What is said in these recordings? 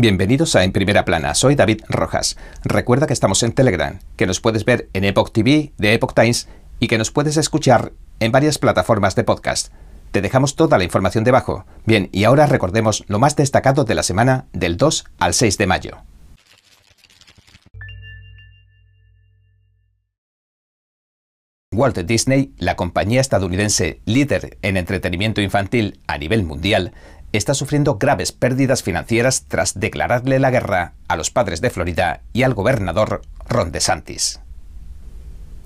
Bienvenidos a En Primera Plana, soy David Rojas. Recuerda que estamos en Telegram, que nos puedes ver en Epoch TV de Epoch Times y que nos puedes escuchar en varias plataformas de podcast. Te dejamos toda la información debajo. Bien, y ahora recordemos lo más destacado de la semana del 2 al 6 de mayo. Walt Disney, la compañía estadounidense líder en entretenimiento infantil a nivel mundial, está sufriendo graves pérdidas financieras tras declararle la guerra a los padres de Florida y al gobernador Ron DeSantis.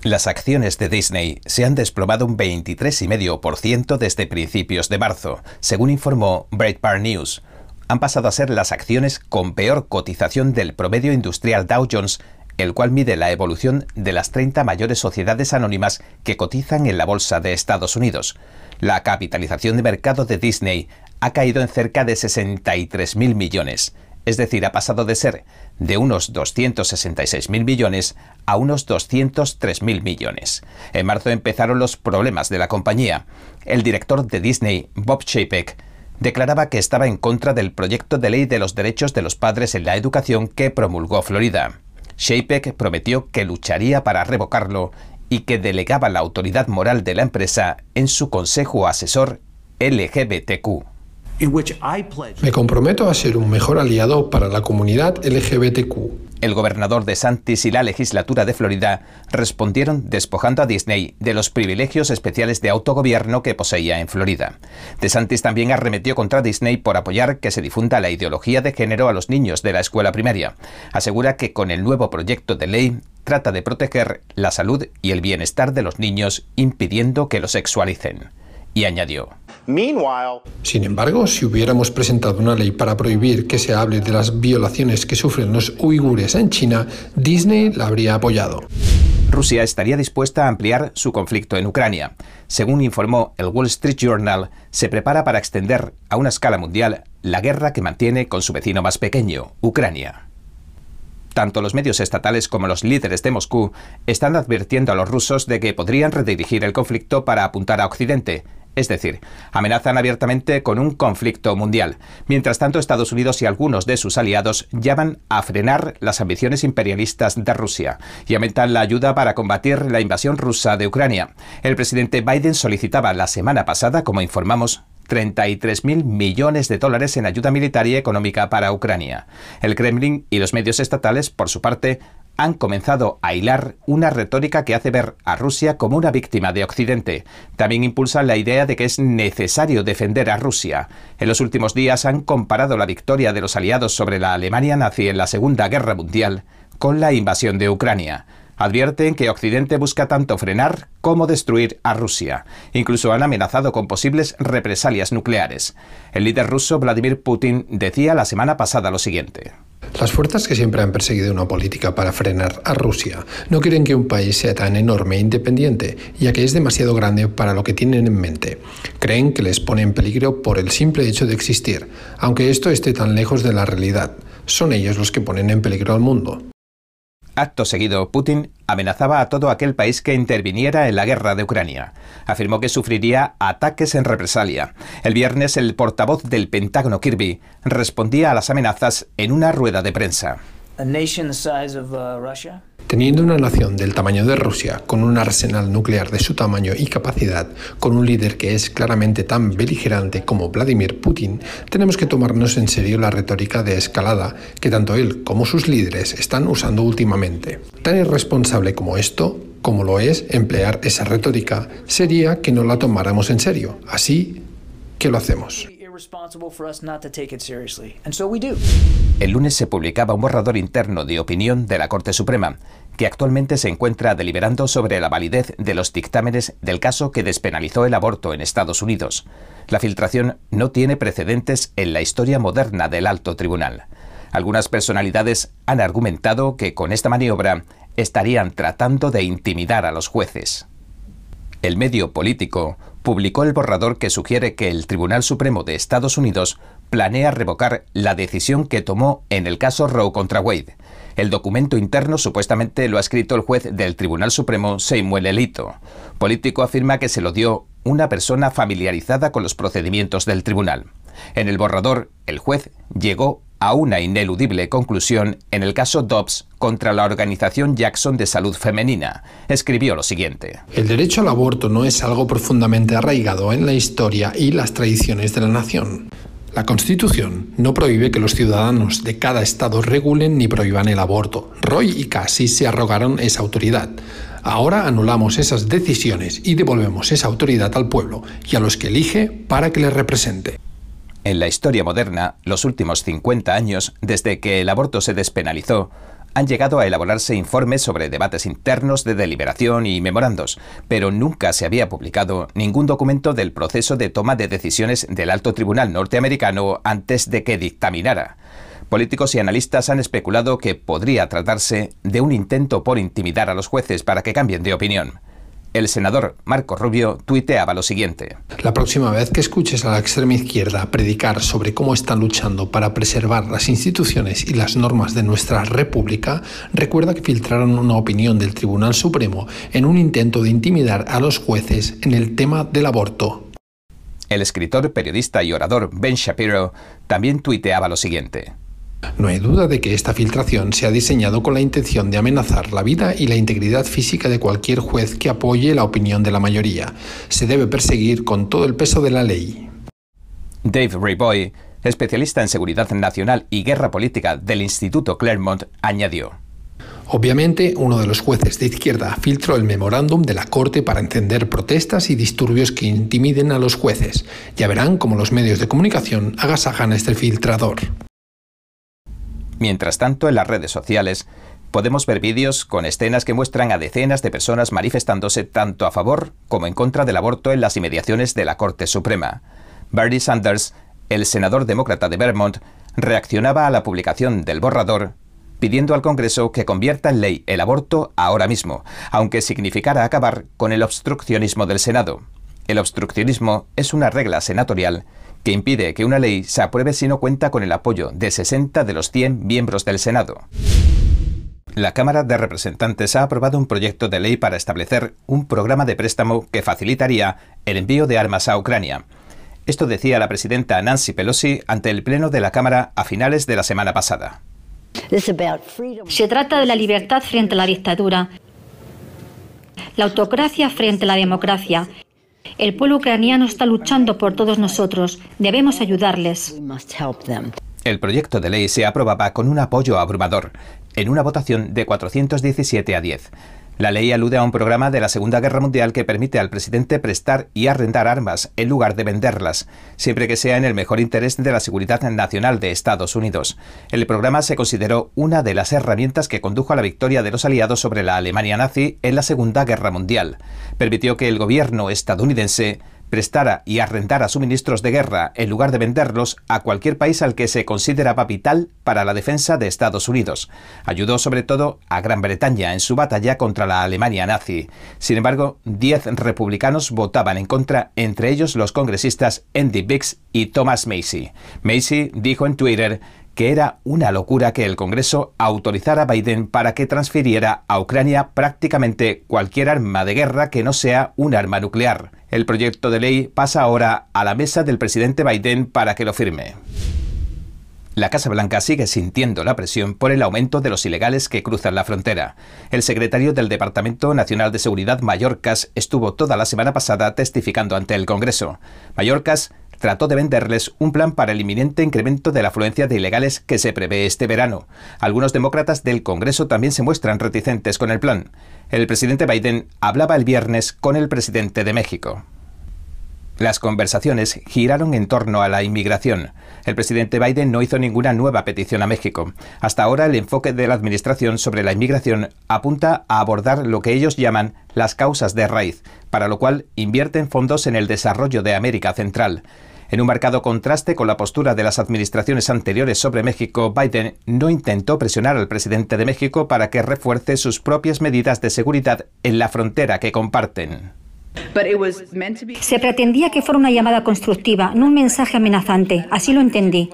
Las acciones de Disney se han desplomado un 23,5% desde principios de marzo, según informó Breitbart News. Han pasado a ser las acciones con peor cotización del promedio industrial Dow Jones, el cual mide la evolución de las 30 mayores sociedades anónimas que cotizan en la Bolsa de Estados Unidos. La capitalización de mercado de Disney ha caído en cerca de 63.000 millones, es decir, ha pasado de ser de unos 266.000 millones a unos 203.000 millones. En marzo empezaron los problemas de la compañía. El director de Disney, Bob Chapek, declaraba que estaba en contra del proyecto de ley de los derechos de los padres en la educación que promulgó Florida. Chapek prometió que lucharía para revocarlo y que delegaba la autoridad moral de la empresa en su consejo asesor LGBTQ. Me comprometo a ser un mejor aliado para la comunidad LGBTQ. El gobernador de Santis y la legislatura de Florida respondieron despojando a Disney de los privilegios especiales de autogobierno que poseía en Florida. De Santis también arremetió contra Disney por apoyar que se difunda la ideología de género a los niños de la escuela primaria. Asegura que con el nuevo proyecto de ley trata de proteger la salud y el bienestar de los niños impidiendo que los sexualicen. Y añadió, sin embargo, si hubiéramos presentado una ley para prohibir que se hable de las violaciones que sufren los uigures en China, Disney la habría apoyado. Rusia estaría dispuesta a ampliar su conflicto en Ucrania. Según informó el Wall Street Journal, se prepara para extender a una escala mundial la guerra que mantiene con su vecino más pequeño, Ucrania. Tanto los medios estatales como los líderes de Moscú están advirtiendo a los rusos de que podrían redirigir el conflicto para apuntar a Occidente, es decir, amenazan abiertamente con un conflicto mundial. Mientras tanto, Estados Unidos y algunos de sus aliados llaman a frenar las ambiciones imperialistas de Rusia y aumentan la ayuda para combatir la invasión rusa de Ucrania. El presidente Biden solicitaba la semana pasada, como informamos, 33.000 millones de dólares en ayuda militar y económica para Ucrania. El Kremlin y los medios estatales, por su parte, han comenzado a hilar una retórica que hace ver a Rusia como una víctima de Occidente. También impulsan la idea de que es necesario defender a Rusia. En los últimos días han comparado la victoria de los aliados sobre la Alemania nazi en la Segunda Guerra Mundial con la invasión de Ucrania. Advierten que Occidente busca tanto frenar como destruir a Rusia. Incluso han amenazado con posibles represalias nucleares. El líder ruso Vladimir Putin decía la semana pasada lo siguiente. Las fuerzas que siempre han perseguido una política para frenar a Rusia no quieren que un país sea tan enorme e independiente, ya que es demasiado grande para lo que tienen en mente. Creen que les pone en peligro por el simple hecho de existir, aunque esto esté tan lejos de la realidad. Son ellos los que ponen en peligro al mundo. Acto seguido, Putin amenazaba a todo aquel país que interviniera en la guerra de Ucrania. Afirmó que sufriría ataques en represalia. El viernes, el portavoz del Pentágono Kirby respondía a las amenazas en una rueda de prensa. Teniendo una nación del tamaño de Rusia, con un arsenal nuclear de su tamaño y capacidad, con un líder que es claramente tan beligerante como Vladimir Putin, tenemos que tomarnos en serio la retórica de escalada que tanto él como sus líderes están usando últimamente. Tan irresponsable como esto, como lo es emplear esa retórica, sería que no la tomáramos en serio. Así que lo hacemos. El lunes se publicaba un borrador interno de opinión de la Corte Suprema, que actualmente se encuentra deliberando sobre la validez de los dictámenes del caso que despenalizó el aborto en Estados Unidos. La filtración no tiene precedentes en la historia moderna del alto tribunal. Algunas personalidades han argumentado que con esta maniobra estarían tratando de intimidar a los jueces. El medio político publicó el borrador que sugiere que el Tribunal Supremo de Estados Unidos planea revocar la decisión que tomó en el caso Roe contra Wade. El documento interno supuestamente lo ha escrito el juez del Tribunal Supremo, Samuel Elito. Político afirma que se lo dio una persona familiarizada con los procedimientos del tribunal. En el borrador, el juez llegó a una ineludible conclusión en el caso Dobbs contra la organización Jackson de Salud Femenina. Escribió lo siguiente. El derecho al aborto no es algo profundamente arraigado en la historia y las tradiciones de la nación. La Constitución no prohíbe que los ciudadanos de cada estado regulen ni prohíban el aborto. Roy y Cassie se arrogaron esa autoridad. Ahora anulamos esas decisiones y devolvemos esa autoridad al pueblo y a los que elige para que les represente. En la historia moderna, los últimos 50 años, desde que el aborto se despenalizó, han llegado a elaborarse informes sobre debates internos de deliberación y memorandos, pero nunca se había publicado ningún documento del proceso de toma de decisiones del alto tribunal norteamericano antes de que dictaminara. Políticos y analistas han especulado que podría tratarse de un intento por intimidar a los jueces para que cambien de opinión. El senador Marco Rubio tuiteaba lo siguiente. La próxima vez que escuches a la extrema izquierda predicar sobre cómo están luchando para preservar las instituciones y las normas de nuestra república, recuerda que filtraron una opinión del Tribunal Supremo en un intento de intimidar a los jueces en el tema del aborto. El escritor, periodista y orador Ben Shapiro también tuiteaba lo siguiente. No hay duda de que esta filtración se ha diseñado con la intención de amenazar la vida y la integridad física de cualquier juez que apoye la opinión de la mayoría. Se debe perseguir con todo el peso de la ley. Dave Rayboy, especialista en seguridad nacional y guerra política del Instituto Claremont, añadió. Obviamente, uno de los jueces de izquierda filtró el memorándum de la Corte para encender protestas y disturbios que intimiden a los jueces. Ya verán cómo los medios de comunicación agasajan este filtrador. Mientras tanto, en las redes sociales podemos ver vídeos con escenas que muestran a decenas de personas manifestándose tanto a favor como en contra del aborto en las inmediaciones de la Corte Suprema. Bernie Sanders, el senador demócrata de Vermont, reaccionaba a la publicación del borrador pidiendo al Congreso que convierta en ley el aborto ahora mismo, aunque significara acabar con el obstruccionismo del Senado. El obstruccionismo es una regla senatorial que impide que una ley se apruebe si no cuenta con el apoyo de 60 de los 100 miembros del Senado. La Cámara de Representantes ha aprobado un proyecto de ley para establecer un programa de préstamo que facilitaría el envío de armas a Ucrania. Esto decía la presidenta Nancy Pelosi ante el Pleno de la Cámara a finales de la semana pasada. Se trata de la libertad frente a la dictadura, la autocracia frente a la democracia el pueblo ucraniano está luchando por todos nosotros. Debemos ayudarles. El proyecto de ley se aprobaba con un apoyo abrumador, en una votación de 417 a 10. La ley alude a un programa de la Segunda Guerra Mundial que permite al presidente prestar y arrendar armas en lugar de venderlas, siempre que sea en el mejor interés de la seguridad nacional de Estados Unidos. El programa se consideró una de las herramientas que condujo a la victoria de los aliados sobre la Alemania nazi en la Segunda Guerra Mundial. Permitió que el gobierno estadounidense prestara y arrendara suministros de guerra en lugar de venderlos a cualquier país al que se consideraba vital para la defensa de Estados Unidos. Ayudó sobre todo a Gran Bretaña en su batalla contra la Alemania nazi. Sin embargo, diez republicanos votaban en contra, entre ellos los congresistas Andy Biggs y Thomas Macy. Macy dijo en Twitter que era una locura que el Congreso autorizara a Biden para que transfiriera a Ucrania prácticamente cualquier arma de guerra que no sea un arma nuclear. El proyecto de ley pasa ahora a la mesa del presidente Biden para que lo firme. La Casa Blanca sigue sintiendo la presión por el aumento de los ilegales que cruzan la frontera. El secretario del Departamento Nacional de Seguridad, Mallorcas, estuvo toda la semana pasada testificando ante el Congreso. Mallorcas trató de venderles un plan para el inminente incremento de la afluencia de ilegales que se prevé este verano. Algunos demócratas del Congreso también se muestran reticentes con el plan. El presidente Biden hablaba el viernes con el presidente de México. Las conversaciones giraron en torno a la inmigración. El presidente Biden no hizo ninguna nueva petición a México. Hasta ahora el enfoque de la administración sobre la inmigración apunta a abordar lo que ellos llaman las causas de raíz, para lo cual invierten fondos en el desarrollo de América Central. En un marcado contraste con la postura de las administraciones anteriores sobre México, Biden no intentó presionar al presidente de México para que refuerce sus propias medidas de seguridad en la frontera que comparten. Se pretendía que fuera una llamada constructiva, no un mensaje amenazante. Así lo entendí.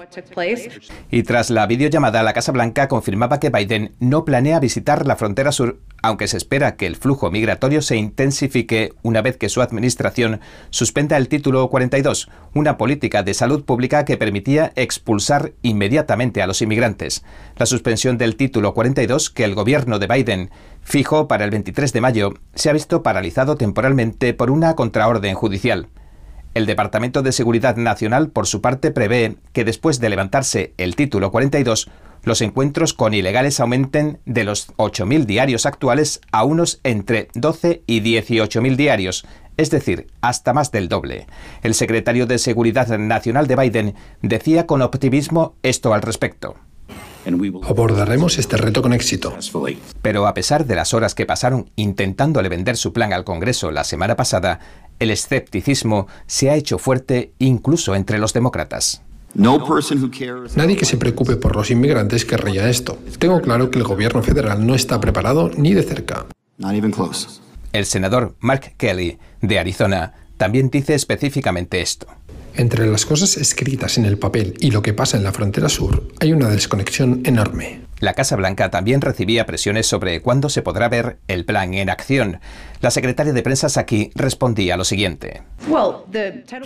Y tras la videollamada, la Casa Blanca confirmaba que Biden no planea visitar la frontera sur aunque se espera que el flujo migratorio se intensifique una vez que su administración suspenda el título 42, una política de salud pública que permitía expulsar inmediatamente a los inmigrantes. La suspensión del título 42 que el gobierno de Biden fijó para el 23 de mayo se ha visto paralizado temporalmente por una contraorden judicial. El Departamento de Seguridad Nacional, por su parte, prevé que después de levantarse el título 42, los encuentros con ilegales aumenten de los 8.000 diarios actuales a unos entre 12 y 18.000 diarios, es decir, hasta más del doble. El secretario de Seguridad Nacional de Biden decía con optimismo esto al respecto. Abordaremos este reto con éxito. Pero a pesar de las horas que pasaron intentándole vender su plan al Congreso la semana pasada, el escepticismo se ha hecho fuerte incluso entre los demócratas. Nadie que se preocupe por los inmigrantes querría esto. Tengo claro que el gobierno federal no está preparado ni de cerca. El senador Mark Kelly, de Arizona, también dice específicamente esto. Entre las cosas escritas en el papel y lo que pasa en la frontera sur hay una desconexión enorme. La Casa Blanca también recibía presiones sobre cuándo se podrá ver el plan en acción. La secretaria de prensa aquí respondía lo siguiente.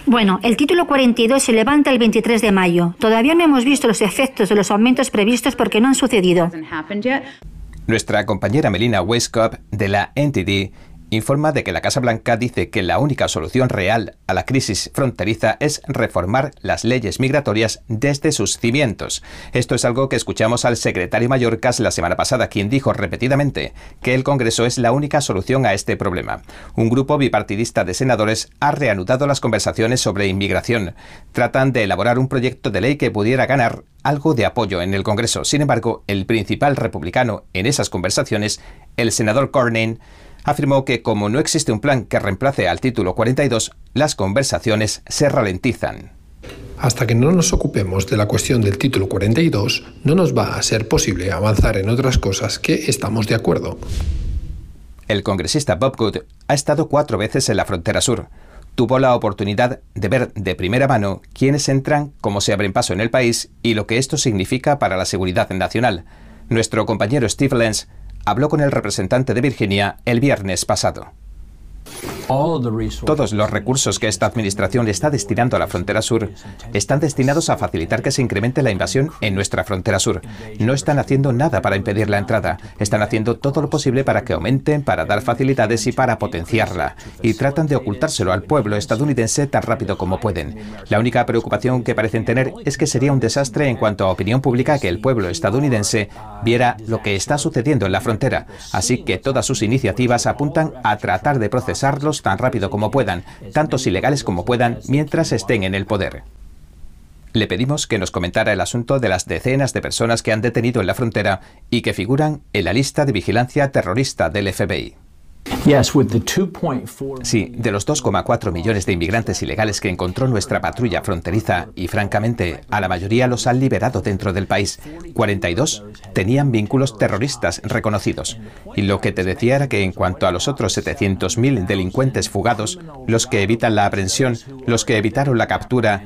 Bueno, el título 42 se levanta el 23 de mayo. Todavía no hemos visto los efectos de los aumentos previstos porque no han sucedido. Nuestra compañera Melina Westcott de la NTD informa de que la Casa Blanca dice que la única solución real a la crisis fronteriza es reformar las leyes migratorias desde sus cimientos. Esto es algo que escuchamos al secretario Mallorcas la semana pasada, quien dijo repetidamente que el Congreso es la única solución a este problema. Un grupo bipartidista de senadores ha reanudado las conversaciones sobre inmigración. Tratan de elaborar un proyecto de ley que pudiera ganar algo de apoyo en el Congreso. Sin embargo, el principal republicano en esas conversaciones, el senador Cornyn, afirmó que como no existe un plan que reemplace al título 42, las conversaciones se ralentizan. Hasta que no nos ocupemos de la cuestión del título 42, no nos va a ser posible avanzar en otras cosas que estamos de acuerdo. El congresista Bob Good ha estado cuatro veces en la frontera sur. Tuvo la oportunidad de ver de primera mano quiénes entran, cómo se abren paso en el país y lo que esto significa para la seguridad nacional. Nuestro compañero Steve Lenz habló con el representante de Virginia el viernes pasado. Todos los recursos que esta administración está destinando a la frontera sur están destinados a facilitar que se incremente la invasión en nuestra frontera sur. No están haciendo nada para impedir la entrada. Están haciendo todo lo posible para que aumenten, para dar facilidades y para potenciarla. Y tratan de ocultárselo al pueblo estadounidense tan rápido como pueden. La única preocupación que parecen tener es que sería un desastre en cuanto a opinión pública que el pueblo estadounidense viera lo que está sucediendo en la frontera. Así que todas sus iniciativas apuntan a tratar de tan rápido como puedan, tantos ilegales como puedan, mientras estén en el poder. Le pedimos que nos comentara el asunto de las decenas de personas que han detenido en la frontera y que figuran en la lista de vigilancia terrorista del FBI. Sí, de los 2,4 millones de inmigrantes ilegales que encontró nuestra patrulla fronteriza, y francamente, a la mayoría los han liberado dentro del país, 42 tenían vínculos terroristas reconocidos. Y lo que te decía era que en cuanto a los otros 700.000 delincuentes fugados, los que evitan la aprehensión, los que evitaron la captura,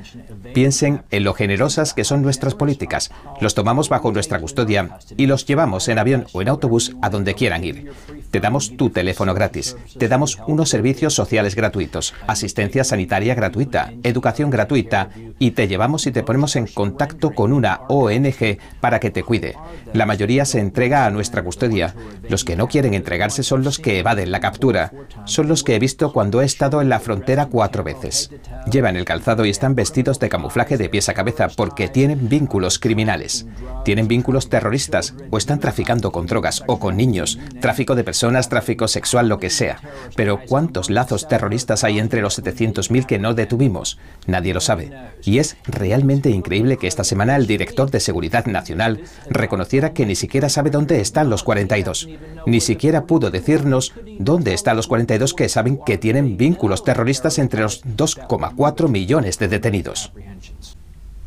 piensen en lo generosas que son nuestras políticas. Los tomamos bajo nuestra custodia y los llevamos en avión o en autobús a donde quieran ir. Te damos tu teléfono gratis. Te damos unos servicios sociales gratuitos, asistencia sanitaria gratuita, educación gratuita y te llevamos y te ponemos en contacto con una ONG para que te cuide. La mayoría se entrega a nuestra custodia. Los que no quieren entregarse son los que evaden la captura. Son los que he visto cuando he estado en la frontera cuatro veces. Llevan el calzado y están vestidos de camuflaje de pies a cabeza porque tienen vínculos criminales. Tienen vínculos terroristas o están traficando con drogas o con niños, tráfico de personas, tráfico sexual, lo que sea. Pero ¿cuántos lazos terroristas hay entre los 700.000 que no detuvimos? Nadie lo sabe. Y es realmente increíble que esta semana el director de Seguridad Nacional reconociera que ni siquiera sabe dónde están los 42. Ni siquiera pudo decirnos dónde están los 42 que saben que tienen vínculos terroristas entre los 2,4 millones de detenidos.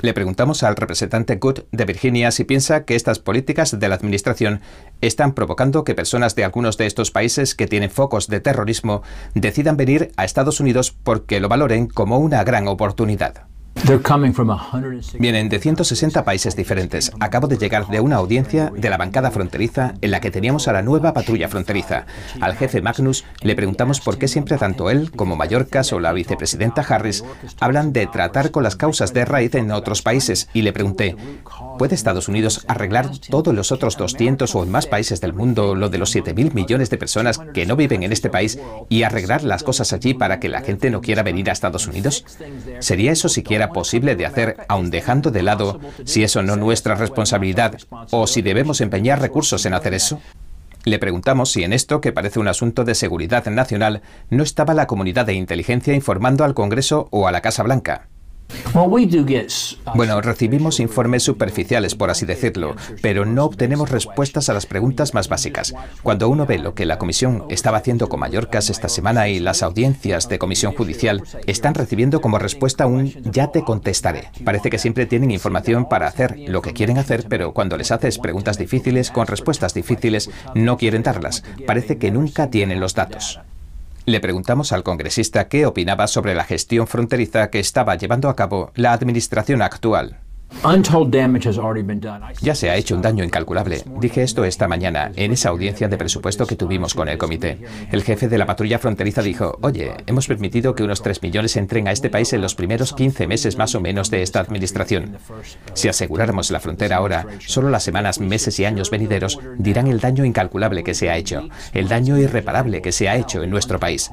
Le preguntamos al representante Good de Virginia si piensa que estas políticas de la Administración están provocando que personas de algunos de estos países que tienen focos de terrorismo decidan venir a Estados Unidos porque lo valoren como una gran oportunidad. Vienen de 160 países diferentes. Acabo de llegar de una audiencia de la bancada fronteriza en la que teníamos a la nueva patrulla fronteriza. Al jefe Magnus le preguntamos por qué siempre tanto él como Mallorca o la vicepresidenta Harris hablan de tratar con las causas de raíz en otros países y le pregunté, ¿puede Estados Unidos arreglar todos los otros 200 o más países del mundo lo de los 7.000 millones de personas que no viven en este país y arreglar las cosas allí para que la gente no quiera venir a Estados Unidos? ¿Sería eso siquiera posible de hacer, aun dejando de lado si eso no nuestra responsabilidad o si debemos empeñar recursos en hacer eso? Le preguntamos si en esto, que parece un asunto de seguridad nacional, no estaba la comunidad de inteligencia informando al Congreso o a la Casa Blanca. Bueno, recibimos informes superficiales, por así decirlo, pero no obtenemos respuestas a las preguntas más básicas. Cuando uno ve lo que la Comisión estaba haciendo con Mallorcas esta semana y las audiencias de Comisión Judicial están recibiendo como respuesta un ya te contestaré. Parece que siempre tienen información para hacer lo que quieren hacer, pero cuando les haces preguntas difíciles con respuestas difíciles, no quieren darlas. Parece que nunca tienen los datos. Le preguntamos al congresista qué opinaba sobre la gestión fronteriza que estaba llevando a cabo la administración actual. Ya se ha hecho un daño incalculable. Dije esto esta mañana en esa audiencia de presupuesto que tuvimos con el comité. El jefe de la patrulla fronteriza dijo, oye, hemos permitido que unos 3 millones entren a este país en los primeros 15 meses más o menos de esta administración. Si aseguráramos la frontera ahora, solo las semanas, meses y años venideros dirán el daño incalculable que se ha hecho, el daño irreparable que se ha hecho en nuestro país.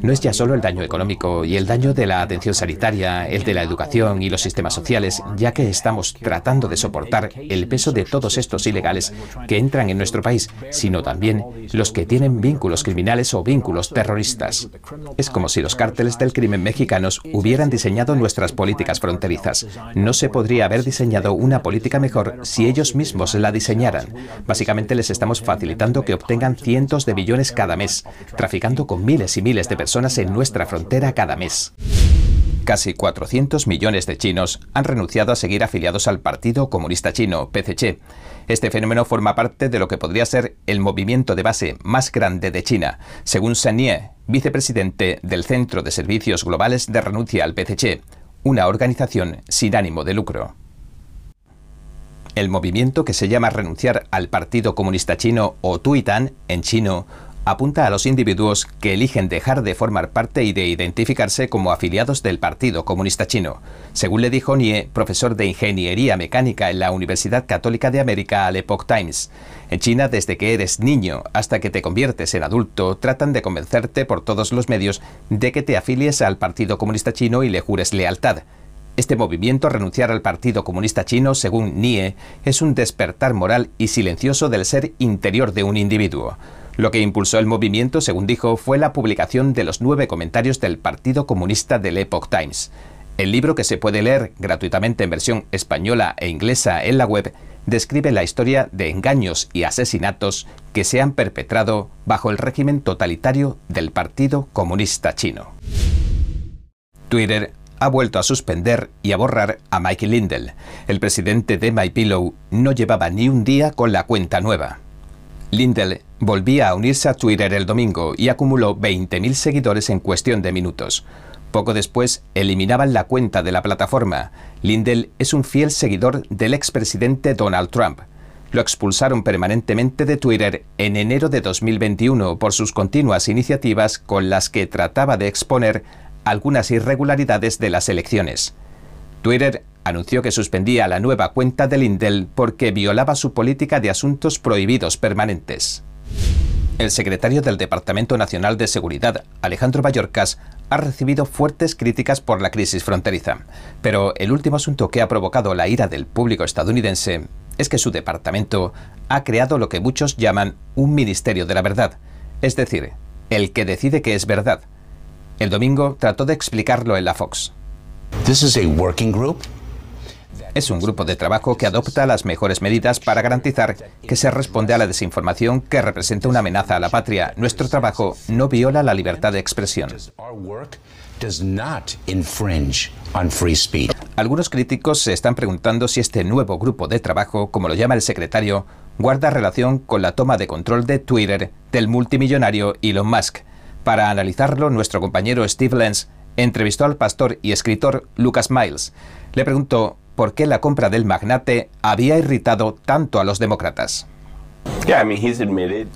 No es ya solo el daño económico y el daño de la atención sanitaria, el de la educación y los sistemas sociales, ya que estamos tratando de soportar el peso de todos estos ilegales que entran en nuestro país, sino también los que tienen vínculos criminales o vínculos terroristas. Es como si los cárteles del crimen mexicanos hubieran diseñado nuestras políticas fronterizas. No se podría haber diseñado una política mejor si ellos mismos la diseñaran. Básicamente les estamos facilitando que obtengan cientos de billones cada mes, traficando con miles y miles de personas en nuestra frontera cada mes. Casi 400 millones de chinos han renunciado a seguir afiliados al Partido Comunista Chino, PCC. Este fenómeno forma parte de lo que podría ser el movimiento de base más grande de China, según Shen Ye, vicepresidente del Centro de Servicios Globales de Renuncia al PCC, una organización sin ánimo de lucro. El movimiento que se llama Renunciar al Partido Comunista Chino o Tuitan en chino apunta a los individuos que eligen dejar de formar parte y de identificarse como afiliados del Partido Comunista Chino, según le dijo Nie, profesor de Ingeniería Mecánica en la Universidad Católica de América al Epoch Times. En China, desde que eres niño hasta que te conviertes en adulto, tratan de convencerte por todos los medios de que te afilies al Partido Comunista Chino y le jures lealtad. Este movimiento, renunciar al Partido Comunista Chino, según Nie, es un despertar moral y silencioso del ser interior de un individuo. Lo que impulsó el movimiento, según dijo, fue la publicación de los nueve comentarios del Partido Comunista del Epoch Times. El libro, que se puede leer gratuitamente en versión española e inglesa en la web, describe la historia de engaños y asesinatos que se han perpetrado bajo el régimen totalitario del Partido Comunista Chino. Twitter ha vuelto a suspender y a borrar a Mike Lindell. El presidente de MyPillow no llevaba ni un día con la cuenta nueva. Lindell volvía a unirse a Twitter el domingo y acumuló 20.000 seguidores en cuestión de minutos. Poco después eliminaban la cuenta de la plataforma. Lindell es un fiel seguidor del expresidente Donald Trump. Lo expulsaron permanentemente de Twitter en enero de 2021 por sus continuas iniciativas con las que trataba de exponer algunas irregularidades de las elecciones. Twitter anunció que suspendía la nueva cuenta de Lindell porque violaba su política de asuntos prohibidos permanentes. El secretario del Departamento Nacional de Seguridad, Alejandro Mayorkas, ha recibido fuertes críticas por la crisis fronteriza. Pero el último asunto que ha provocado la ira del público estadounidense es que su departamento ha creado lo que muchos llaman un Ministerio de la Verdad, es decir, el que decide qué es verdad. El domingo trató de explicarlo en la Fox. Es un grupo de trabajo que adopta las mejores medidas para garantizar que se responde a la desinformación que representa una amenaza a la patria. Nuestro trabajo no viola la libertad de expresión. Algunos críticos se están preguntando si este nuevo grupo de trabajo, como lo llama el secretario, guarda relación con la toma de control de Twitter del multimillonario Elon Musk. Para analizarlo, nuestro compañero Steve Lenz entrevistó al pastor y escritor Lucas Miles. Le preguntó por qué la compra del magnate había irritado tanto a los demócratas.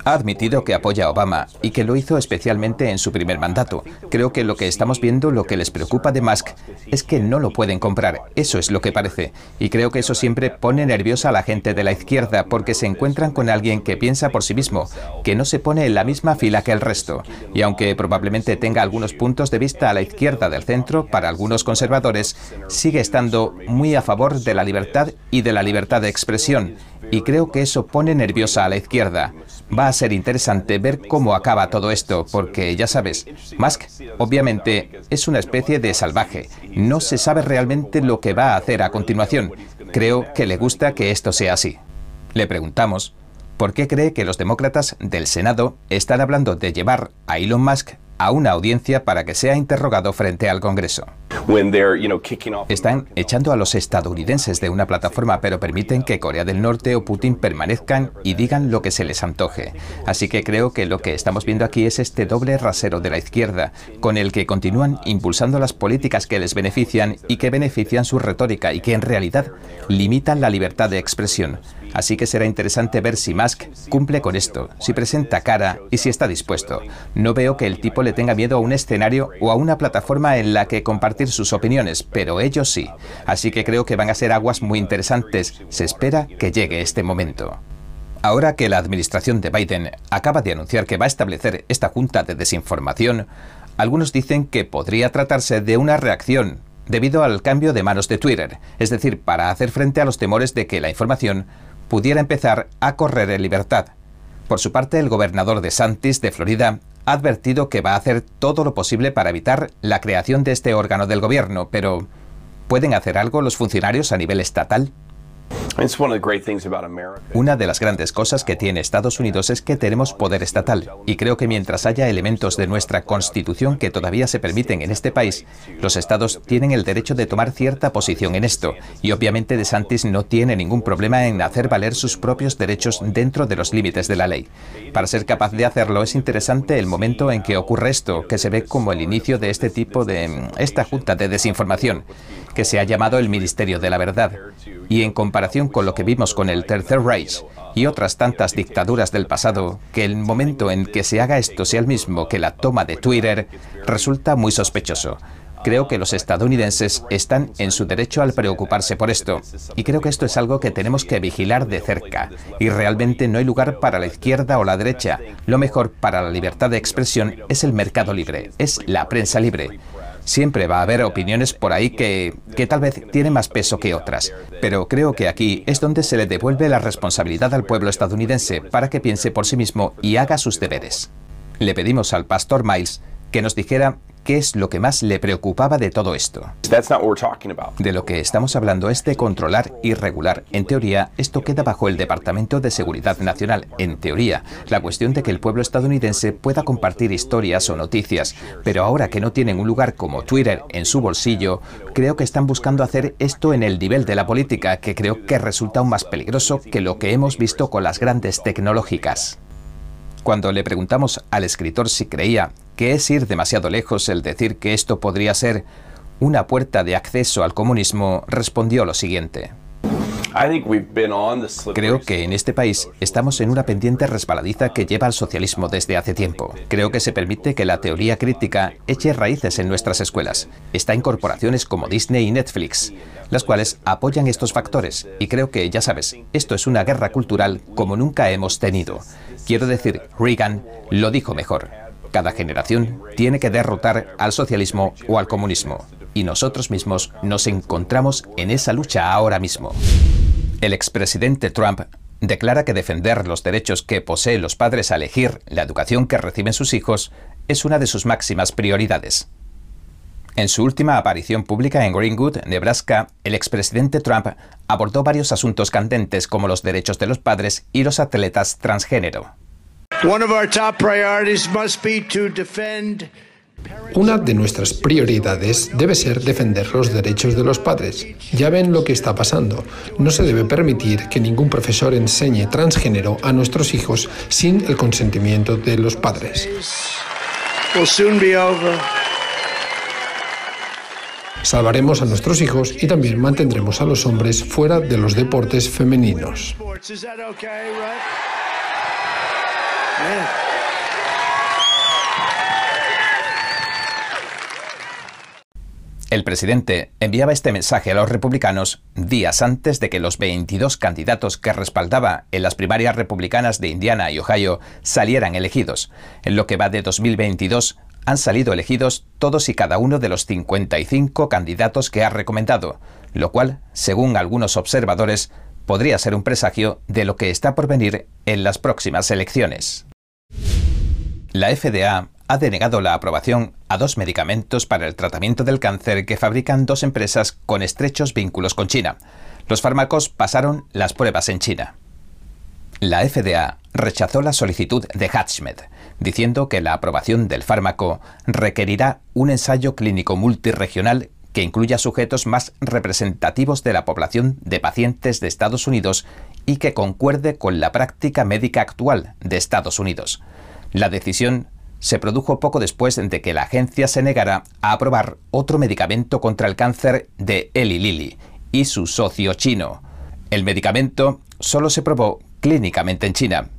Ha admitido que apoya a Obama y que lo hizo especialmente en su primer mandato. Creo que lo que estamos viendo, lo que les preocupa de Musk, es que no lo pueden comprar. Eso es lo que parece. Y creo que eso siempre pone nerviosa a la gente de la izquierda porque se encuentran con alguien que piensa por sí mismo, que no se pone en la misma fila que el resto. Y aunque probablemente tenga algunos puntos de vista a la izquierda del centro, para algunos conservadores, sigue estando muy a favor de la libertad y de la libertad de expresión y creo que eso pone nerviosa a la izquierda. Va a ser interesante ver cómo acaba todo esto, porque ya sabes, Musk obviamente es una especie de salvaje. No se sabe realmente lo que va a hacer a continuación. Creo que le gusta que esto sea así. Le preguntamos por qué cree que los demócratas del Senado están hablando de llevar a Elon Musk a una audiencia para que sea interrogado frente al Congreso. Están echando a los estadounidenses de una plataforma, pero permiten que Corea del Norte o Putin permanezcan y digan lo que se les antoje. Así que creo que lo que estamos viendo aquí es este doble rasero de la izquierda, con el que continúan impulsando las políticas que les benefician y que benefician su retórica y que en realidad limitan la libertad de expresión. Así que será interesante ver si Musk cumple con esto, si presenta cara y si está dispuesto. No veo que el tipo le tenga miedo a un escenario o a una plataforma en la que compartir sus opiniones, pero ellos sí. Así que creo que van a ser aguas muy interesantes. Se espera que llegue este momento. Ahora que la administración de Biden acaba de anunciar que va a establecer esta junta de desinformación, algunos dicen que podría tratarse de una reacción debido al cambio de manos de Twitter, es decir, para hacer frente a los temores de que la información pudiera empezar a correr en libertad. Por su parte, el gobernador de Santis de Florida ha advertido que va a hacer todo lo posible para evitar la creación de este órgano del gobierno, pero ¿pueden hacer algo los funcionarios a nivel estatal? Una de las grandes cosas que tiene Estados Unidos es que tenemos poder estatal y creo que mientras haya elementos de nuestra constitución que todavía se permiten en este país, los estados tienen el derecho de tomar cierta posición en esto y obviamente DeSantis no tiene ningún problema en hacer valer sus propios derechos dentro de los límites de la ley. Para ser capaz de hacerlo es interesante el momento en que ocurre esto, que se ve como el inicio de este tipo de esta junta de desinformación que se ha llamado el Ministerio de la Verdad y en comparación con lo que vimos con el Tercer Reich y otras tantas dictaduras del pasado, que el momento en que se haga esto sea el mismo que la toma de Twitter resulta muy sospechoso. Creo que los estadounidenses están en su derecho al preocuparse por esto, y creo que esto es algo que tenemos que vigilar de cerca, y realmente no hay lugar para la izquierda o la derecha. Lo mejor para la libertad de expresión es el mercado libre, es la prensa libre. Siempre va a haber opiniones por ahí que, que tal vez tienen más peso que otras, pero creo que aquí es donde se le devuelve la responsabilidad al pueblo estadounidense para que piense por sí mismo y haga sus deberes. Le pedimos al pastor Miles que nos dijera ¿Qué es lo que más le preocupaba de todo esto? De lo que estamos hablando es de controlar y regular. En teoría, esto queda bajo el Departamento de Seguridad Nacional. En teoría, la cuestión de que el pueblo estadounidense pueda compartir historias o noticias. Pero ahora que no tienen un lugar como Twitter en su bolsillo, creo que están buscando hacer esto en el nivel de la política, que creo que resulta aún más peligroso que lo que hemos visto con las grandes tecnológicas. Cuando le preguntamos al escritor si creía que es ir demasiado lejos el decir que esto podría ser una puerta de acceso al comunismo, respondió lo siguiente. Creo que en este país estamos en una pendiente resbaladiza que lleva al socialismo desde hace tiempo. Creo que se permite que la teoría crítica eche raíces en nuestras escuelas. Está en corporaciones como Disney y Netflix, las cuales apoyan estos factores. Y creo que, ya sabes, esto es una guerra cultural como nunca hemos tenido. Quiero decir, Reagan lo dijo mejor. Cada generación tiene que derrotar al socialismo o al comunismo, y nosotros mismos nos encontramos en esa lucha ahora mismo. El expresidente Trump declara que defender los derechos que poseen los padres a elegir la educación que reciben sus hijos es una de sus máximas prioridades. En su última aparición pública en Greenwood, Nebraska, el expresidente Trump abordó varios asuntos candentes como los derechos de los padres y los atletas transgénero. Una de nuestras prioridades debe ser defender los derechos de los padres. Ya ven lo que está pasando. No se debe permitir que ningún profesor enseñe transgénero a nuestros hijos sin el consentimiento de los padres. Salvaremos a nuestros hijos y también mantendremos a los hombres fuera de los deportes femeninos. El presidente enviaba este mensaje a los republicanos días antes de que los 22 candidatos que respaldaba en las primarias republicanas de Indiana y Ohio salieran elegidos. En lo que va de 2022, han salido elegidos todos y cada uno de los 55 candidatos que ha recomendado, lo cual, según algunos observadores, podría ser un presagio de lo que está por venir en las próximas elecciones. La FDA ha denegado la aprobación a dos medicamentos para el tratamiento del cáncer que fabrican dos empresas con estrechos vínculos con China. Los fármacos pasaron las pruebas en China. La FDA rechazó la solicitud de Hatchmed, diciendo que la aprobación del fármaco requerirá un ensayo clínico multiregional que incluya sujetos más representativos de la población de pacientes de Estados Unidos y que concuerde con la práctica médica actual de Estados Unidos. La decisión se produjo poco después de que la agencia se negara a aprobar otro medicamento contra el cáncer de Eli Lilly y su socio chino. El medicamento solo se probó clínicamente en China.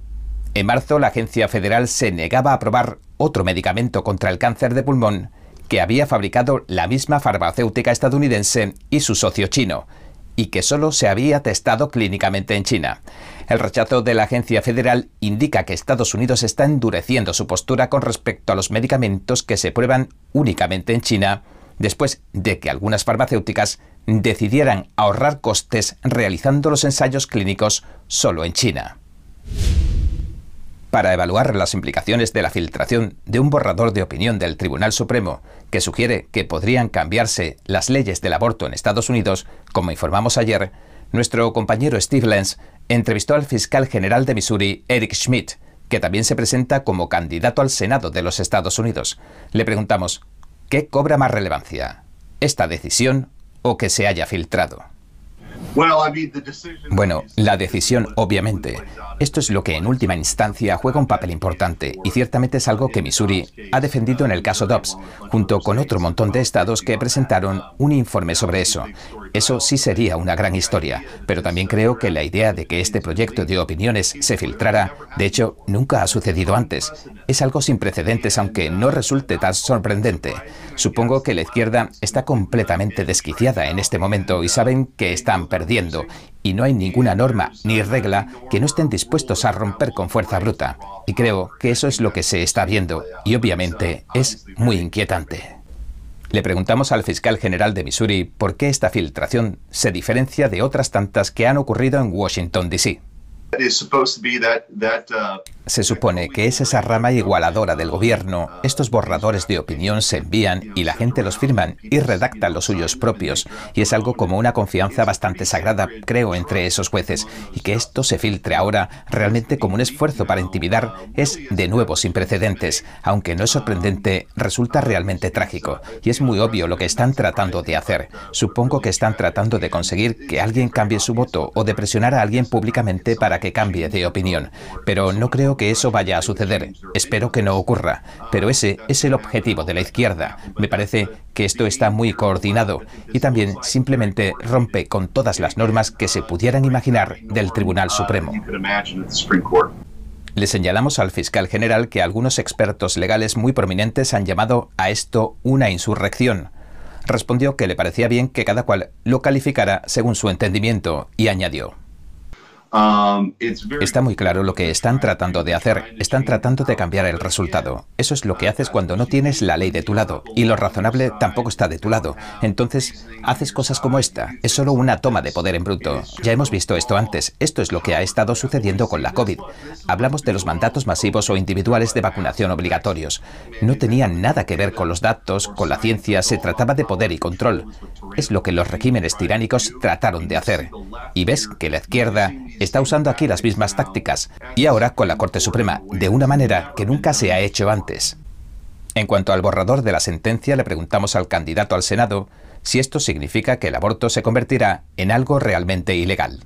En marzo, la agencia federal se negaba a aprobar otro medicamento contra el cáncer de pulmón que había fabricado la misma farmacéutica estadounidense y su socio chino, y que solo se había testado clínicamente en China. El rechazo de la agencia federal indica que Estados Unidos está endureciendo su postura con respecto a los medicamentos que se prueban únicamente en China, después de que algunas farmacéuticas decidieran ahorrar costes realizando los ensayos clínicos solo en China. Para evaluar las implicaciones de la filtración de un borrador de opinión del Tribunal Supremo que sugiere que podrían cambiarse las leyes del aborto en Estados Unidos, como informamos ayer, nuestro compañero Steve Lenz entrevistó al fiscal general de Missouri, Eric Schmidt, que también se presenta como candidato al Senado de los Estados Unidos. Le preguntamos, ¿qué cobra más relevancia? ¿Esta decisión o que se haya filtrado? Bueno, la decisión, obviamente. Esto es lo que en última instancia juega un papel importante y ciertamente es algo que Missouri ha defendido en el caso Dobbs, junto con otro montón de estados que presentaron un informe sobre eso. Eso sí sería una gran historia, pero también creo que la idea de que este proyecto de opiniones se filtrara, de hecho, nunca ha sucedido antes. Es algo sin precedentes, aunque no resulte tan sorprendente. Supongo que la izquierda está completamente desquiciada en este momento y saben que están perdiendo y no hay ninguna norma ni regla que no estén dispuestos a romper con fuerza bruta. Y creo que eso es lo que se está viendo y obviamente es muy inquietante. Le preguntamos al fiscal general de Missouri por qué esta filtración se diferencia de otras tantas que han ocurrido en Washington, D.C. Se supone que es esa rama igualadora del gobierno. Estos borradores de opinión se envían y la gente los firman y redactan los suyos propios. Y es algo como una confianza bastante sagrada, creo, entre esos jueces. Y que esto se filtre ahora realmente como un esfuerzo para intimidar es de nuevo sin precedentes. Aunque no es sorprendente, resulta realmente trágico. Y es muy obvio lo que están tratando de hacer. Supongo que están tratando de conseguir que alguien cambie su voto o de presionar a alguien públicamente para que cambie de opinión. Pero no creo que eso vaya a suceder. Espero que no ocurra. Pero ese es el objetivo de la izquierda. Me parece que esto está muy coordinado y también simplemente rompe con todas las normas que se pudieran imaginar del Tribunal Supremo. Le señalamos al fiscal general que algunos expertos legales muy prominentes han llamado a esto una insurrección. Respondió que le parecía bien que cada cual lo calificara según su entendimiento y añadió. Um, Está muy claro lo que están tratando de hacer. Están tratando de cambiar el resultado. Eso es lo que haces cuando no tienes la ley de tu lado. Y lo razonable tampoco está de tu lado. Entonces, haces cosas como esta. Es solo una toma de poder en bruto. Ya hemos visto esto antes. Esto es lo que ha estado sucediendo con la COVID. Hablamos de los mandatos masivos o individuales de vacunación obligatorios. No tenían nada que ver con los datos, con la ciencia. Se trataba de poder y control. Es lo que los regímenes tiránicos trataron de hacer. Y ves que la izquierda está usando aquí las mismas tácticas, y ahora con la Corte Suprema, de una manera que nunca se ha hecho antes. En cuanto al borrador de la sentencia, le preguntamos al candidato al Senado si esto significa que el aborto se convertirá en algo realmente ilegal.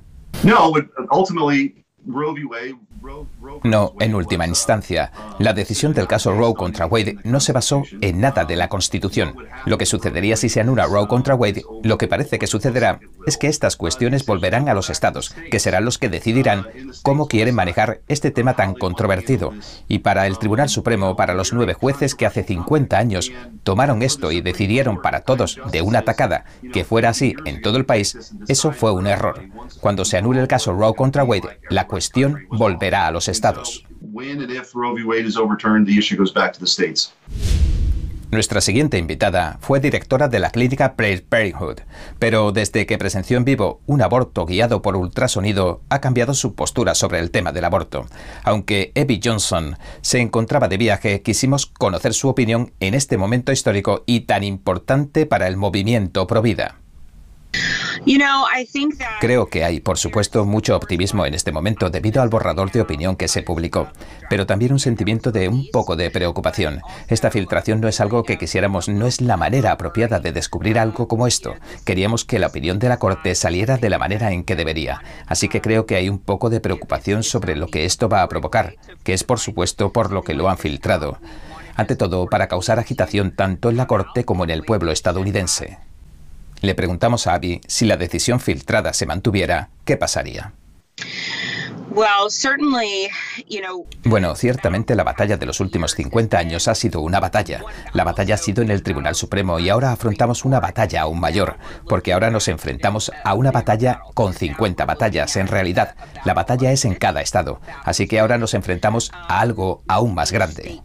No, en última instancia, la decisión del caso Roe contra Wade no se basó en nada de la Constitución. Lo que sucedería si se anula Roe contra Wade, lo que parece que sucederá, es que estas cuestiones volverán a los estados, que serán los que decidirán cómo quieren manejar este tema tan controvertido. Y para el Tribunal Supremo, para los nueve jueces que hace 50 años tomaron esto y decidieron para todos de una tacada que fuera así en todo el país, eso fue un error. Cuando se anule el caso Roe contra Wade, la cuestión volverá a los estados. Nuestra siguiente invitada fue directora de la clínica Planned Parenthood, pero desde que presenció en vivo un aborto guiado por ultrasonido ha cambiado su postura sobre el tema del aborto. Aunque Abby Johnson se encontraba de viaje, quisimos conocer su opinión en este momento histórico y tan importante para el movimiento pro vida. Creo que hay, por supuesto, mucho optimismo en este momento debido al borrador de opinión que se publicó, pero también un sentimiento de un poco de preocupación. Esta filtración no es algo que quisiéramos, no es la manera apropiada de descubrir algo como esto. Queríamos que la opinión de la Corte saliera de la manera en que debería. Así que creo que hay un poco de preocupación sobre lo que esto va a provocar, que es por supuesto por lo que lo han filtrado. Ante todo, para causar agitación tanto en la Corte como en el pueblo estadounidense. Le preguntamos a Abby si la decisión filtrada se mantuviera, ¿qué pasaría? Bueno, ciertamente la batalla de los últimos 50 años ha sido una batalla. La batalla ha sido en el Tribunal Supremo y ahora afrontamos una batalla aún mayor, porque ahora nos enfrentamos a una batalla con 50 batallas. En realidad, la batalla es en cada estado, así que ahora nos enfrentamos a algo aún más grande.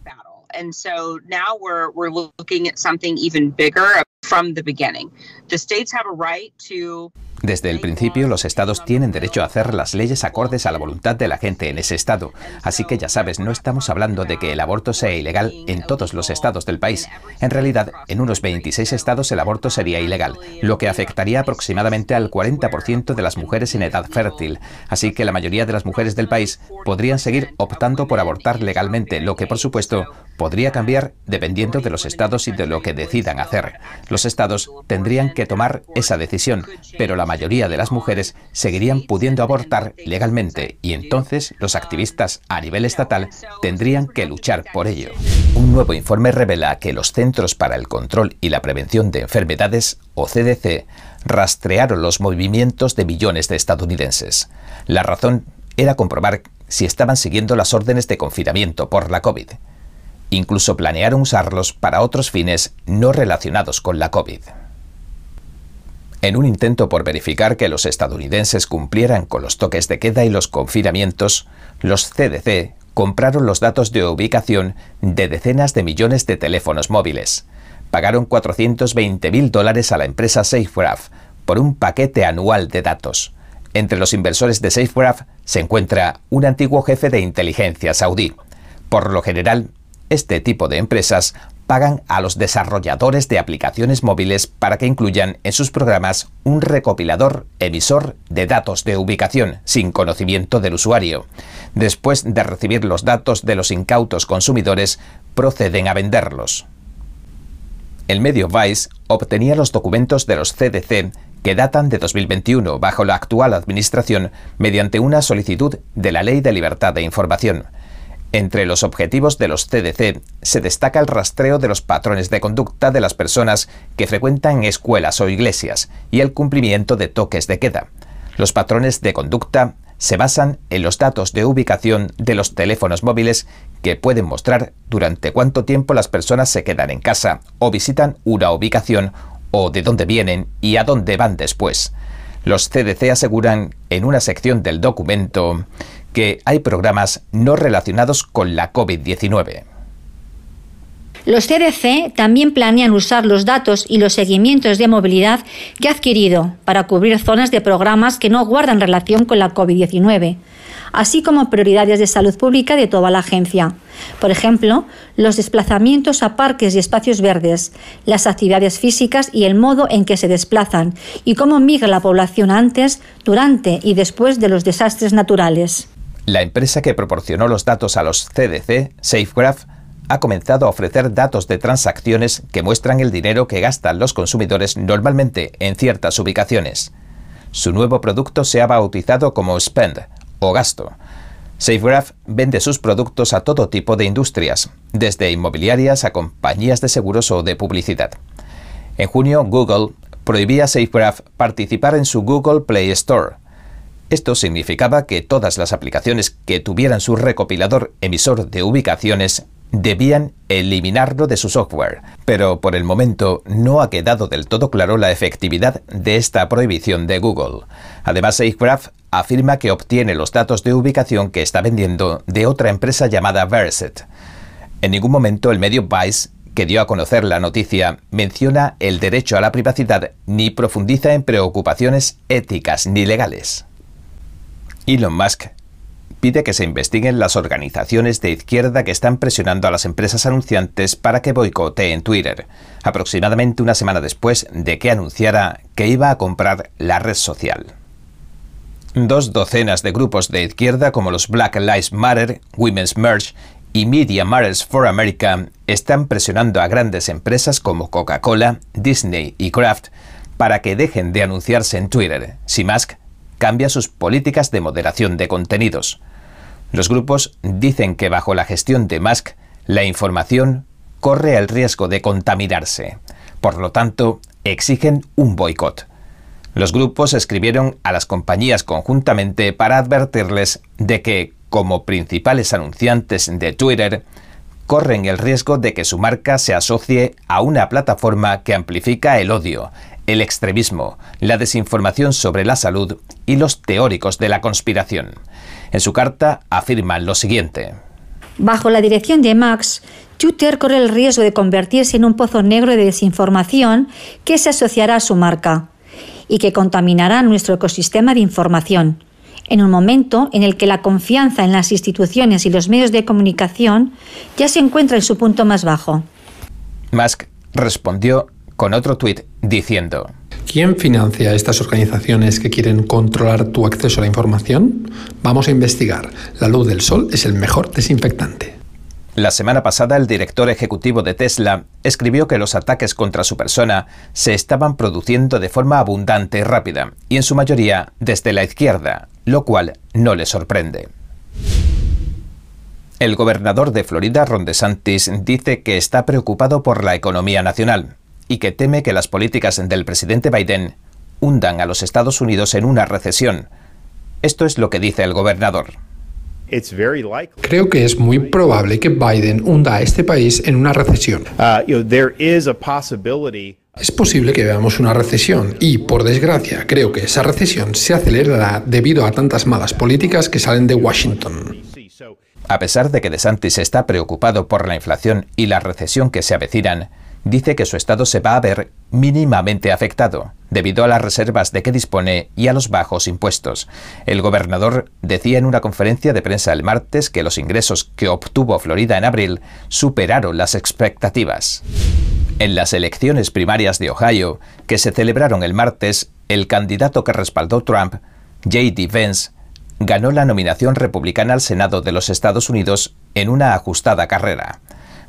from the beginning. The states have a right to Desde el principio, los estados tienen derecho a hacer las leyes acordes a la voluntad de la gente en ese estado. Así que ya sabes, no estamos hablando de que el aborto sea ilegal en todos los estados del país. En realidad, en unos 26 estados el aborto sería ilegal, lo que afectaría aproximadamente al 40% de las mujeres en edad fértil. Así que la mayoría de las mujeres del país podrían seguir optando por abortar legalmente, lo que por supuesto podría cambiar dependiendo de los estados y de lo que decidan hacer. Los estados tendrían que tomar esa decisión, pero la mayoría de las mujeres seguirían pudiendo abortar legalmente y entonces los activistas a nivel estatal tendrían que luchar por ello. Un nuevo informe revela que los Centros para el Control y la Prevención de Enfermedades, o CDC, rastrearon los movimientos de millones de estadounidenses. La razón era comprobar si estaban siguiendo las órdenes de confinamiento por la COVID. Incluso planearon usarlos para otros fines no relacionados con la COVID. En un intento por verificar que los estadounidenses cumplieran con los toques de queda y los confinamientos, los CDC compraron los datos de ubicación de decenas de millones de teléfonos móviles. Pagaron 420 mil dólares a la empresa SafeGraph por un paquete anual de datos. Entre los inversores de SafeGraph se encuentra un antiguo jefe de inteligencia saudí. Por lo general, este tipo de empresas pagan a los desarrolladores de aplicaciones móviles para que incluyan en sus programas un recopilador emisor de datos de ubicación sin conocimiento del usuario. Después de recibir los datos de los incautos consumidores, proceden a venderlos. El medio Vice obtenía los documentos de los CDC que datan de 2021 bajo la actual administración mediante una solicitud de la Ley de Libertad de Información. Entre los objetivos de los CDC se destaca el rastreo de los patrones de conducta de las personas que frecuentan escuelas o iglesias y el cumplimiento de toques de queda. Los patrones de conducta se basan en los datos de ubicación de los teléfonos móviles que pueden mostrar durante cuánto tiempo las personas se quedan en casa o visitan una ubicación o de dónde vienen y a dónde van después. Los CDC aseguran en una sección del documento que hay programas no relacionados con la COVID-19. Los CDC también planean usar los datos y los seguimientos de movilidad que ha adquirido para cubrir zonas de programas que no guardan relación con la COVID-19, así como prioridades de salud pública de toda la agencia. Por ejemplo, los desplazamientos a parques y espacios verdes, las actividades físicas y el modo en que se desplazan y cómo migra la población antes, durante y después de los desastres naturales. La empresa que proporcionó los datos a los CDC, SafeGraph, ha comenzado a ofrecer datos de transacciones que muestran el dinero que gastan los consumidores normalmente en ciertas ubicaciones. Su nuevo producto se ha bautizado como Spend o gasto. SafeGraph vende sus productos a todo tipo de industrias, desde inmobiliarias a compañías de seguros o de publicidad. En junio, Google prohibía a SafeGraph participar en su Google Play Store. Esto significaba que todas las aplicaciones que tuvieran su recopilador emisor de ubicaciones debían eliminarlo de su software, pero por el momento no ha quedado del todo claro la efectividad de esta prohibición de Google. Además, SafeGraph afirma que obtiene los datos de ubicación que está vendiendo de otra empresa llamada Verset. En ningún momento el medio Vice, que dio a conocer la noticia, menciona el derecho a la privacidad ni profundiza en preocupaciones éticas ni legales. Elon Musk pide que se investiguen las organizaciones de izquierda que están presionando a las empresas anunciantes para que boicoteen Twitter, aproximadamente una semana después de que anunciara que iba a comprar la red social. Dos docenas de grupos de izquierda como los Black Lives Matter, Women's Merge y Media Matters for America están presionando a grandes empresas como Coca-Cola, Disney y Kraft para que dejen de anunciarse en Twitter si Musk cambia sus políticas de moderación de contenidos. Los grupos dicen que bajo la gestión de Musk, la información corre el riesgo de contaminarse. Por lo tanto, exigen un boicot. Los grupos escribieron a las compañías conjuntamente para advertirles de que, como principales anunciantes de Twitter, corren el riesgo de que su marca se asocie a una plataforma que amplifica el odio, el extremismo, la desinformación sobre la salud y los teóricos de la conspiración. En su carta afirman lo siguiente. Bajo la dirección de Max, Twitter corre el riesgo de convertirse en un pozo negro de desinformación que se asociará a su marca y que contaminará nuestro ecosistema de información, en un momento en el que la confianza en las instituciones y los medios de comunicación ya se encuentra en su punto más bajo. Musk respondió con otro tuit diciendo, ¿Quién financia estas organizaciones que quieren controlar tu acceso a la información? Vamos a investigar. La luz del sol es el mejor desinfectante. La semana pasada el director ejecutivo de Tesla escribió que los ataques contra su persona se estaban produciendo de forma abundante y rápida, y en su mayoría desde la izquierda, lo cual no le sorprende. El gobernador de Florida, Ron DeSantis, dice que está preocupado por la economía nacional y que teme que las políticas del presidente Biden hundan a los Estados Unidos en una recesión. Esto es lo que dice el gobernador. Creo que es muy probable que Biden hunda a este país en una recesión. Uh, es posible que veamos una recesión y, por desgracia, creo que esa recesión se acelerará debido a tantas malas políticas que salen de Washington. A pesar de que DeSantis está preocupado por la inflación y la recesión que se avecinan, dice que su estado se va a ver mínimamente afectado, debido a las reservas de que dispone y a los bajos impuestos. El gobernador decía en una conferencia de prensa el martes que los ingresos que obtuvo Florida en abril superaron las expectativas. En las elecciones primarias de Ohio, que se celebraron el martes, el candidato que respaldó Trump, J.D. Vance, ganó la nominación republicana al Senado de los Estados Unidos en una ajustada carrera.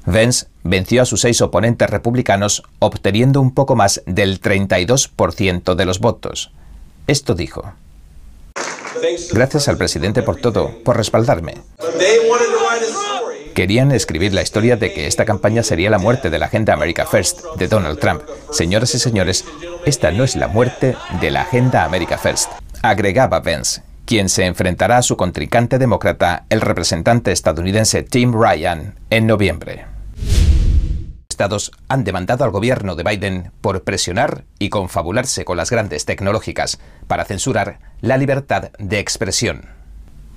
Vance venció a sus seis oponentes republicanos, obteniendo un poco más del 32% de los votos. Esto dijo. Gracias al presidente por todo, por respaldarme. Querían escribir la historia de que esta campaña sería la muerte de la Agenda America First de Donald Trump. Señoras y señores, esta no es la muerte de la Agenda America First. Agregaba Vance, quien se enfrentará a su contrincante demócrata, el representante estadounidense Tim Ryan, en noviembre estados han demandado al gobierno de Biden por presionar y confabularse con las grandes tecnológicas para censurar la libertad de expresión.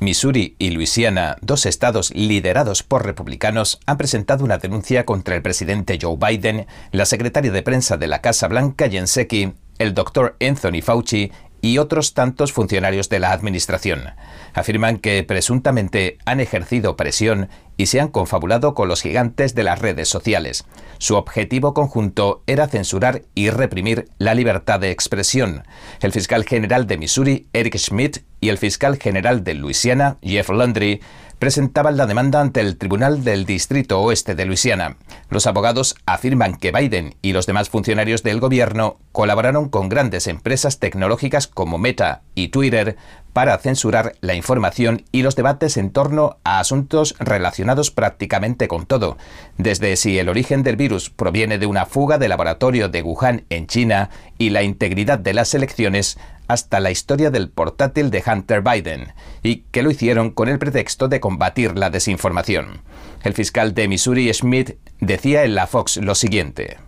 Missouri y Luisiana, dos estados liderados por republicanos, han presentado una denuncia contra el presidente Joe Biden, la secretaria de prensa de la Casa Blanca, Jen Psaki, el doctor Anthony Fauci y otros tantos funcionarios de la administración. Afirman que presuntamente han ejercido presión y se han confabulado con los gigantes de las redes sociales. Su objetivo conjunto era censurar y reprimir la libertad de expresión. El fiscal general de Missouri, Eric Schmidt, y el fiscal general de Luisiana, Jeff Landry, presentaban la demanda ante el Tribunal del Distrito Oeste de Luisiana. Los abogados afirman que Biden y los demás funcionarios del gobierno colaboraron con grandes empresas tecnológicas como Meta y Twitter para censurar la información y los debates en torno a asuntos relacionados prácticamente con todo, desde si el origen del virus proviene de una fuga de laboratorio de Wuhan en China y la integridad de las elecciones hasta la historia del portátil de Hunter Biden, y que lo hicieron con el pretexto de combatir la desinformación. El fiscal de Missouri, Smith, decía en la Fox lo siguiente.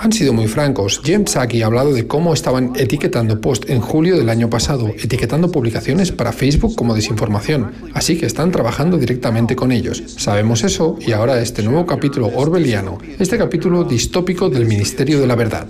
Han sido muy francos. Jim Psaki ha hablado de cómo estaban etiquetando post en julio del año pasado, etiquetando publicaciones para Facebook como desinformación. Así que están trabajando directamente con ellos. Sabemos eso y ahora este nuevo capítulo orwelliano, este capítulo distópico del Ministerio de la Verdad.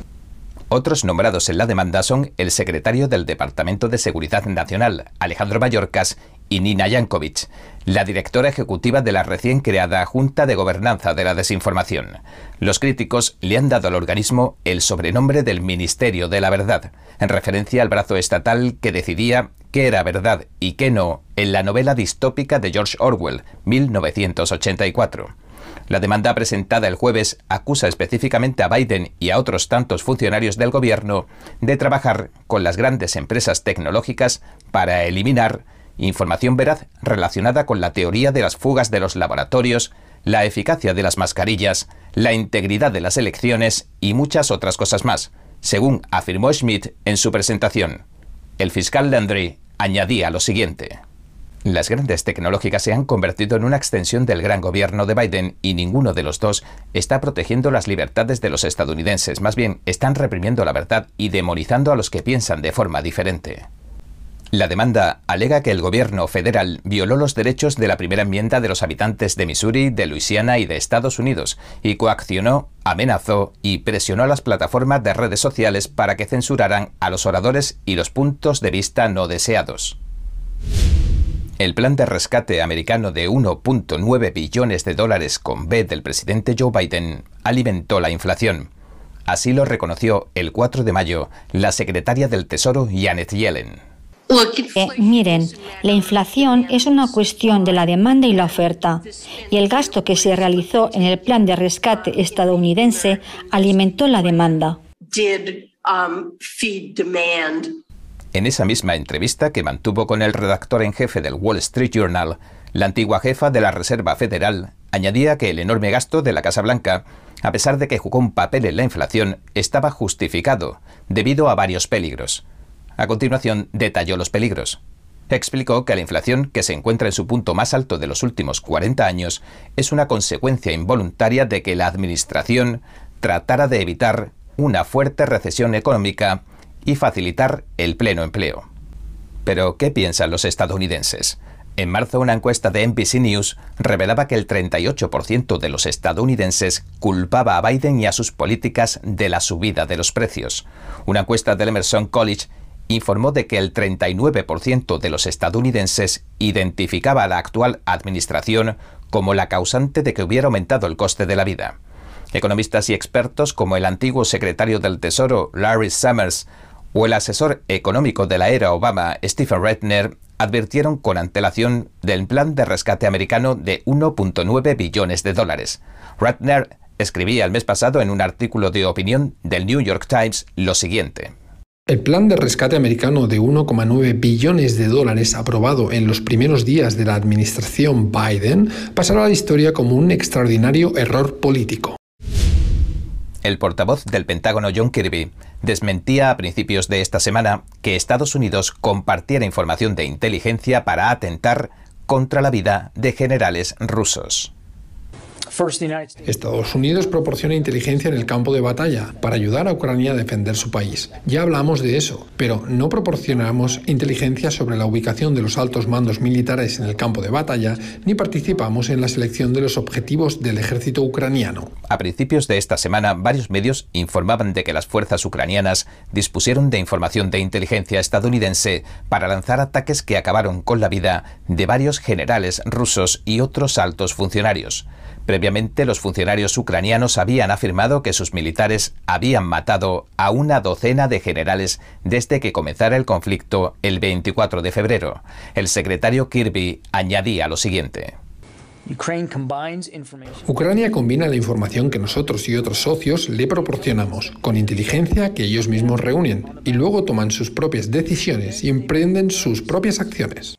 Otros nombrados en la demanda son el secretario del Departamento de Seguridad Nacional, Alejandro Mayorkas, y Nina Yankovic, la directora ejecutiva de la recién creada Junta de Gobernanza de la Desinformación. Los críticos le han dado al organismo el sobrenombre del Ministerio de la Verdad, en referencia al brazo estatal que decidía qué era verdad y qué no en la novela distópica de George Orwell, 1984. La demanda presentada el jueves acusa específicamente a Biden y a otros tantos funcionarios del gobierno de trabajar con las grandes empresas tecnológicas para eliminar información veraz relacionada con la teoría de las fugas de los laboratorios, la eficacia de las mascarillas, la integridad de las elecciones y muchas otras cosas más, según afirmó Schmidt en su presentación. El fiscal Landry añadía lo siguiente. Las grandes tecnológicas se han convertido en una extensión del gran gobierno de Biden y ninguno de los dos está protegiendo las libertades de los estadounidenses, más bien están reprimiendo la verdad y demonizando a los que piensan de forma diferente. La demanda alega que el gobierno federal violó los derechos de la primera enmienda de los habitantes de Missouri, de Luisiana y de Estados Unidos y coaccionó, amenazó y presionó a las plataformas de redes sociales para que censuraran a los oradores y los puntos de vista no deseados. El plan de rescate americano de 1.9 billones de dólares con B del presidente Joe Biden alimentó la inflación. Así lo reconoció el 4 de mayo la secretaria del Tesoro Janet Yellen. Eh, miren, la inflación es una cuestión de la demanda y la oferta, y el gasto que se realizó en el plan de rescate estadounidense alimentó la demanda. Um, en esa misma entrevista que mantuvo con el redactor en jefe del Wall Street Journal, la antigua jefa de la Reserva Federal añadía que el enorme gasto de la Casa Blanca, a pesar de que jugó un papel en la inflación, estaba justificado debido a varios peligros. A continuación, detalló los peligros. Explicó que la inflación, que se encuentra en su punto más alto de los últimos 40 años, es una consecuencia involuntaria de que la Administración tratara de evitar una fuerte recesión económica y facilitar el pleno empleo. Pero, ¿qué piensan los estadounidenses? En marzo una encuesta de NBC News revelaba que el 38% de los estadounidenses culpaba a Biden y a sus políticas de la subida de los precios. Una encuesta del Emerson College informó de que el 39% de los estadounidenses identificaba a la actual administración como la causante de que hubiera aumentado el coste de la vida. Economistas y expertos como el antiguo secretario del Tesoro Larry Summers o el asesor económico de la era Obama, Stephen Redner, advirtieron con antelación del plan de rescate americano de 1.9 billones de dólares. Redner escribía el mes pasado en un artículo de opinión del New York Times lo siguiente. El plan de rescate americano de 1,9 billones de dólares aprobado en los primeros días de la administración Biden pasará a la historia como un extraordinario error político. El portavoz del Pentágono John Kirby desmentía a principios de esta semana que Estados Unidos compartiera información de inteligencia para atentar contra la vida de generales rusos. Estados Unidos proporciona inteligencia en el campo de batalla para ayudar a Ucrania a defender su país. Ya hablamos de eso, pero no proporcionamos inteligencia sobre la ubicación de los altos mandos militares en el campo de batalla ni participamos en la selección de los objetivos del ejército ucraniano. A principios de esta semana, varios medios informaban de que las fuerzas ucranianas dispusieron de información de inteligencia estadounidense para lanzar ataques que acabaron con la vida de varios generales rusos y otros altos funcionarios. Previamente, los funcionarios ucranianos habían afirmado que sus militares habían matado a una docena de generales desde que comenzara el conflicto el 24 de febrero. El secretario Kirby añadía lo siguiente. Ucrania combina la información que nosotros y otros socios le proporcionamos con inteligencia que ellos mismos reúnen y luego toman sus propias decisiones y emprenden sus propias acciones.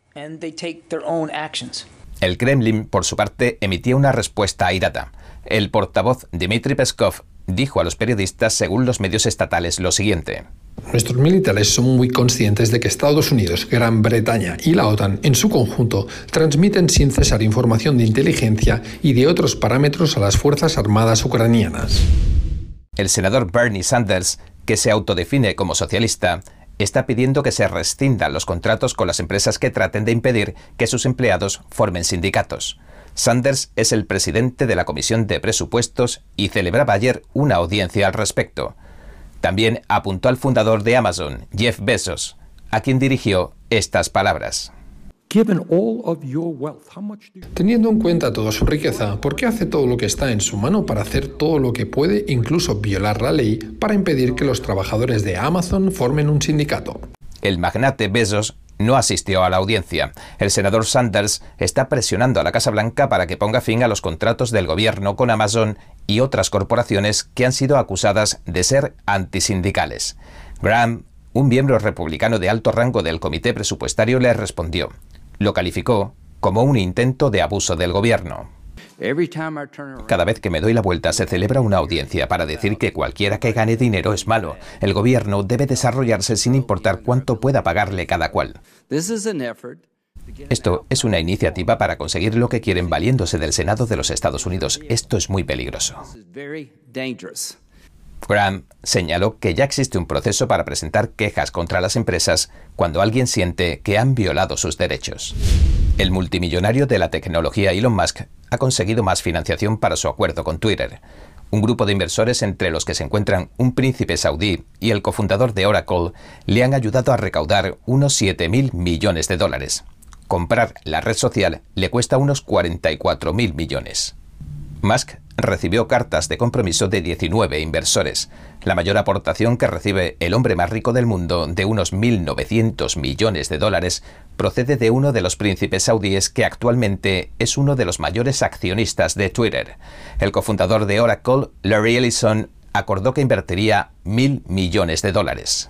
El Kremlin, por su parte, emitía una respuesta airada. El portavoz Dmitry Peskov dijo a los periodistas, según los medios estatales, lo siguiente. Nuestros militares son muy conscientes de que Estados Unidos, Gran Bretaña y la OTAN en su conjunto transmiten sin cesar información de inteligencia y de otros parámetros a las Fuerzas Armadas ucranianas. El senador Bernie Sanders, que se autodefine como socialista, está pidiendo que se rescindan los contratos con las empresas que traten de impedir que sus empleados formen sindicatos. Sanders es el presidente de la Comisión de Presupuestos y celebraba ayer una audiencia al respecto. También apuntó al fundador de Amazon, Jeff Bezos, a quien dirigió estas palabras. Teniendo en cuenta toda su riqueza, ¿por qué hace todo lo que está en su mano para hacer todo lo que puede, incluso violar la ley, para impedir que los trabajadores de Amazon formen un sindicato? El magnate Bezos no asistió a la audiencia. El senador Sanders está presionando a la Casa Blanca para que ponga fin a los contratos del gobierno con Amazon y otras corporaciones que han sido acusadas de ser antisindicales. Graham, un miembro republicano de alto rango del comité presupuestario, le respondió lo calificó como un intento de abuso del gobierno. Cada vez que me doy la vuelta se celebra una audiencia para decir que cualquiera que gane dinero es malo. El gobierno debe desarrollarse sin importar cuánto pueda pagarle cada cual. Esto es una iniciativa para conseguir lo que quieren valiéndose del Senado de los Estados Unidos. Esto es muy peligroso. Graham señaló que ya existe un proceso para presentar quejas contra las empresas cuando alguien siente que han violado sus derechos. El multimillonario de la tecnología Elon Musk ha conseguido más financiación para su acuerdo con Twitter. Un grupo de inversores entre los que se encuentran un príncipe saudí y el cofundador de Oracle le han ayudado a recaudar unos 7.000 millones de dólares. Comprar la red social le cuesta unos 44.000 millones. Musk recibió cartas de compromiso de 19 inversores, la mayor aportación que recibe el hombre más rico del mundo de unos 1.900 millones de dólares procede de uno de los príncipes saudíes que actualmente es uno de los mayores accionistas de Twitter. El cofundador de Oracle, Larry Ellison, acordó que invertiría mil millones de dólares.